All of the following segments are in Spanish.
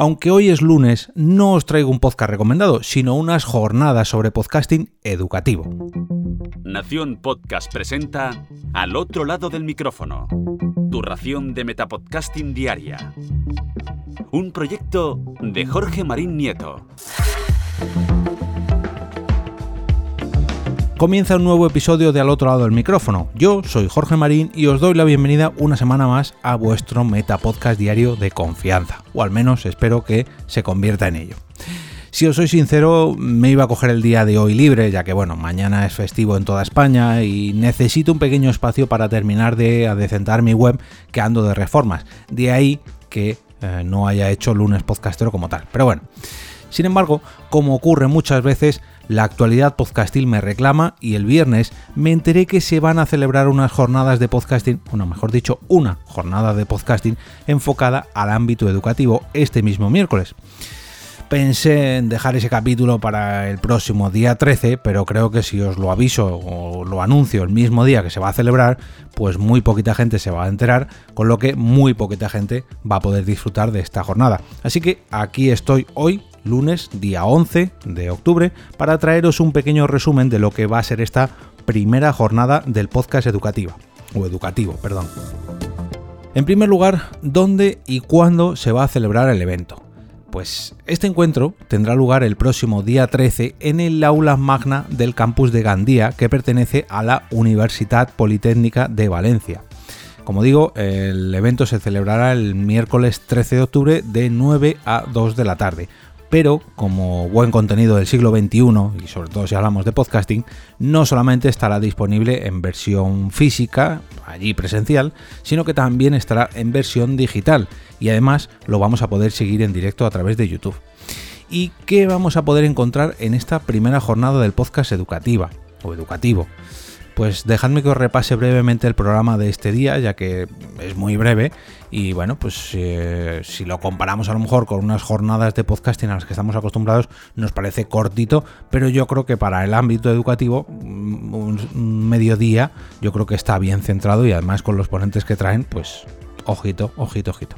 Aunque hoy es lunes, no os traigo un podcast recomendado, sino unas jornadas sobre podcasting educativo. Nación Podcast presenta Al otro lado del micrófono, tu ración de Metapodcasting Diaria. Un proyecto de Jorge Marín Nieto. Comienza un nuevo episodio de Al otro lado del micrófono. Yo soy Jorge Marín y os doy la bienvenida una semana más a vuestro Metapodcast diario de confianza, o al menos espero que se convierta en ello. Si os soy sincero, me iba a coger el día de hoy libre, ya que bueno, mañana es festivo en toda España y necesito un pequeño espacio para terminar de adecentar mi web que ando de reformas. De ahí que eh, no haya hecho lunes podcastero como tal. Pero bueno. Sin embargo, como ocurre muchas veces, la actualidad podcastil me reclama y el viernes me enteré que se van a celebrar unas jornadas de podcasting, bueno, mejor dicho, una jornada de podcasting enfocada al ámbito educativo este mismo miércoles. Pensé en dejar ese capítulo para el próximo día 13, pero creo que si os lo aviso o lo anuncio el mismo día que se va a celebrar, pues muy poquita gente se va a enterar, con lo que muy poquita gente va a poder disfrutar de esta jornada. Así que aquí estoy hoy lunes, día 11 de octubre, para traeros un pequeño resumen de lo que va a ser esta primera jornada del podcast educativa, o educativo, perdón. En primer lugar, ¿dónde y cuándo se va a celebrar el evento? Pues este encuentro tendrá lugar el próximo día 13 en el aula magna del campus de Gandía, que pertenece a la Universidad Politécnica de Valencia. Como digo, el evento se celebrará el miércoles 13 de octubre de 9 a 2 de la tarde pero como buen contenido del siglo XXI, y sobre todo si hablamos de podcasting, no solamente estará disponible en versión física, allí presencial, sino que también estará en versión digital y además lo vamos a poder seguir en directo a través de YouTube. ¿Y qué vamos a poder encontrar en esta primera jornada del podcast educativa o educativo? Pues dejadme que os repase brevemente el programa de este día, ya que es muy breve y bueno, pues eh, si lo comparamos a lo mejor con unas jornadas de podcasting a las que estamos acostumbrados, nos parece cortito, pero yo creo que para el ámbito educativo, mm, un mediodía, yo creo que está bien centrado y además con los ponentes que traen, pues ojito, ojito, ojito.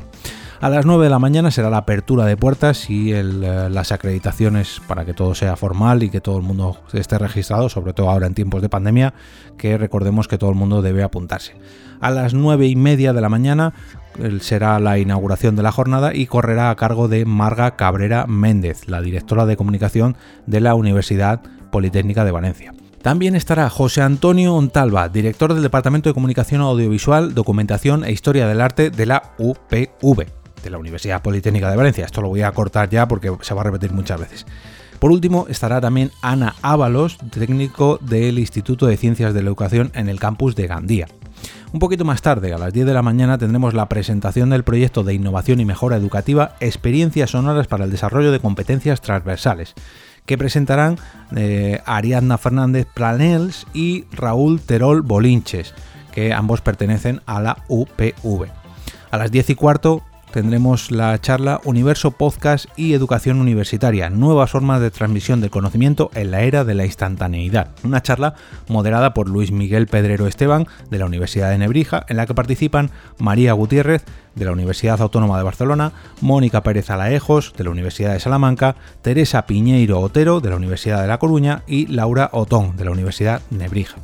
A las 9 de la mañana será la apertura de puertas y eh, las acreditaciones para que todo sea formal y que todo el mundo esté registrado, sobre todo ahora en tiempos de pandemia, que recordemos que todo el mundo debe apuntarse. A las 9 y media de la mañana será la inauguración de la jornada y correrá a cargo de Marga Cabrera Méndez, la directora de comunicación de la Universidad Politécnica de Valencia. También estará José Antonio Ontalva, director del Departamento de Comunicación Audiovisual, Documentación e Historia del Arte de la UPV de la Universidad Politécnica de Valencia. Esto lo voy a cortar ya porque se va a repetir muchas veces. Por último, estará también Ana Ábalos, técnico del Instituto de Ciencias de la Educación en el campus de Gandía. Un poquito más tarde, a las 10 de la mañana, tendremos la presentación del proyecto de innovación y mejora educativa Experiencias Sonoras para el Desarrollo de Competencias Transversales, que presentarán eh, Ariadna Fernández Planels y Raúl Terol Bolinches, que ambos pertenecen a la UPV. A las 10 y cuarto tendremos la charla Universo Podcast y Educación Universitaria, nuevas formas de transmisión del conocimiento en la era de la instantaneidad. Una charla moderada por Luis Miguel Pedrero Esteban de la Universidad de Nebrija, en la que participan María Gutiérrez de la Universidad Autónoma de Barcelona, Mónica Pérez Alaejos de la Universidad de Salamanca, Teresa Piñeiro Otero de la Universidad de La Coruña y Laura Otón de la Universidad Nebrija.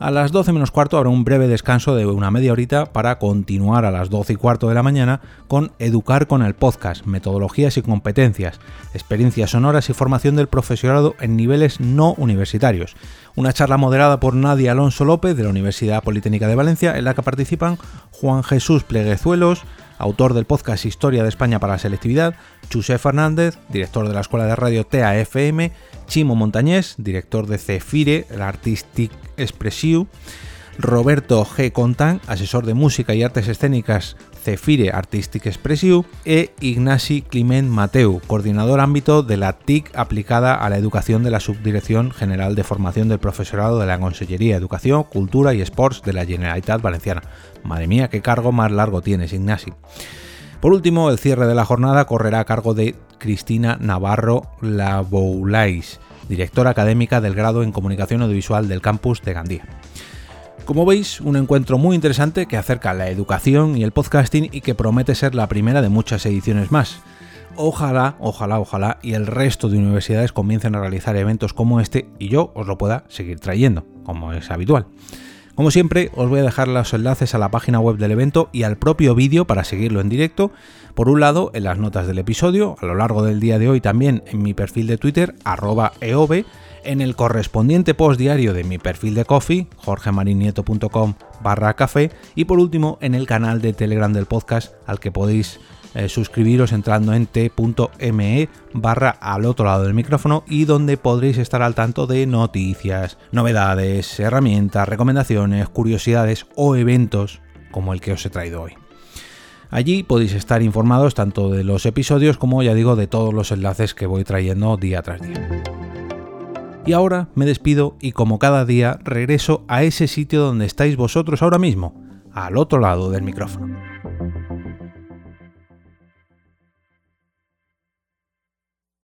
A las 12 menos cuarto habrá un breve descanso de una media horita para continuar a las 12 y cuarto de la mañana con Educar con el podcast, metodologías y competencias, experiencias sonoras y formación del profesorado en niveles no universitarios. Una charla moderada por Nadia Alonso López de la Universidad Politécnica de Valencia en la que participan Juan Jesús Pleguezuelos, autor del podcast Historia de España para la Selectividad, Chusé Fernández, director de la Escuela de Radio TAFM, Chimo Montañés, director de Cefire, el Artistic Expressiu, Roberto G. Contán, asesor de música y artes escénicas Cefire Artistic Expressiu, e Ignasi Climent Mateu, coordinador ámbito de la TIC aplicada a la educación de la Subdirección General de Formación del Profesorado de la Consellería de Educación, Cultura y Sports de la Generalitat Valenciana. Madre mía, qué cargo más largo tienes, Ignasi. Por último, el cierre de la jornada correrá a cargo de Cristina Navarro Laboulais, directora académica del grado en Comunicación Audiovisual del campus de Gandía. Como veis, un encuentro muy interesante que acerca la educación y el podcasting y que promete ser la primera de muchas ediciones más. Ojalá, ojalá, ojalá y el resto de universidades comiencen a realizar eventos como este y yo os lo pueda seguir trayendo, como es habitual. Como siempre, os voy a dejar los enlaces a la página web del evento y al propio vídeo para seguirlo en directo. Por un lado, en las notas del episodio, a lo largo del día de hoy también en mi perfil de Twitter, arroba eove, en el correspondiente post diario de mi perfil de coffee, jorgemarinieto.com barra café, y por último en el canal de Telegram del podcast al que podéis eh, suscribiros entrando en t.me barra al otro lado del micrófono y donde podréis estar al tanto de noticias, novedades, herramientas, recomendaciones, curiosidades o eventos como el que os he traído hoy. Allí podéis estar informados tanto de los episodios como ya digo de todos los enlaces que voy trayendo día tras día. Y ahora me despido y como cada día regreso a ese sitio donde estáis vosotros ahora mismo, al otro lado del micrófono.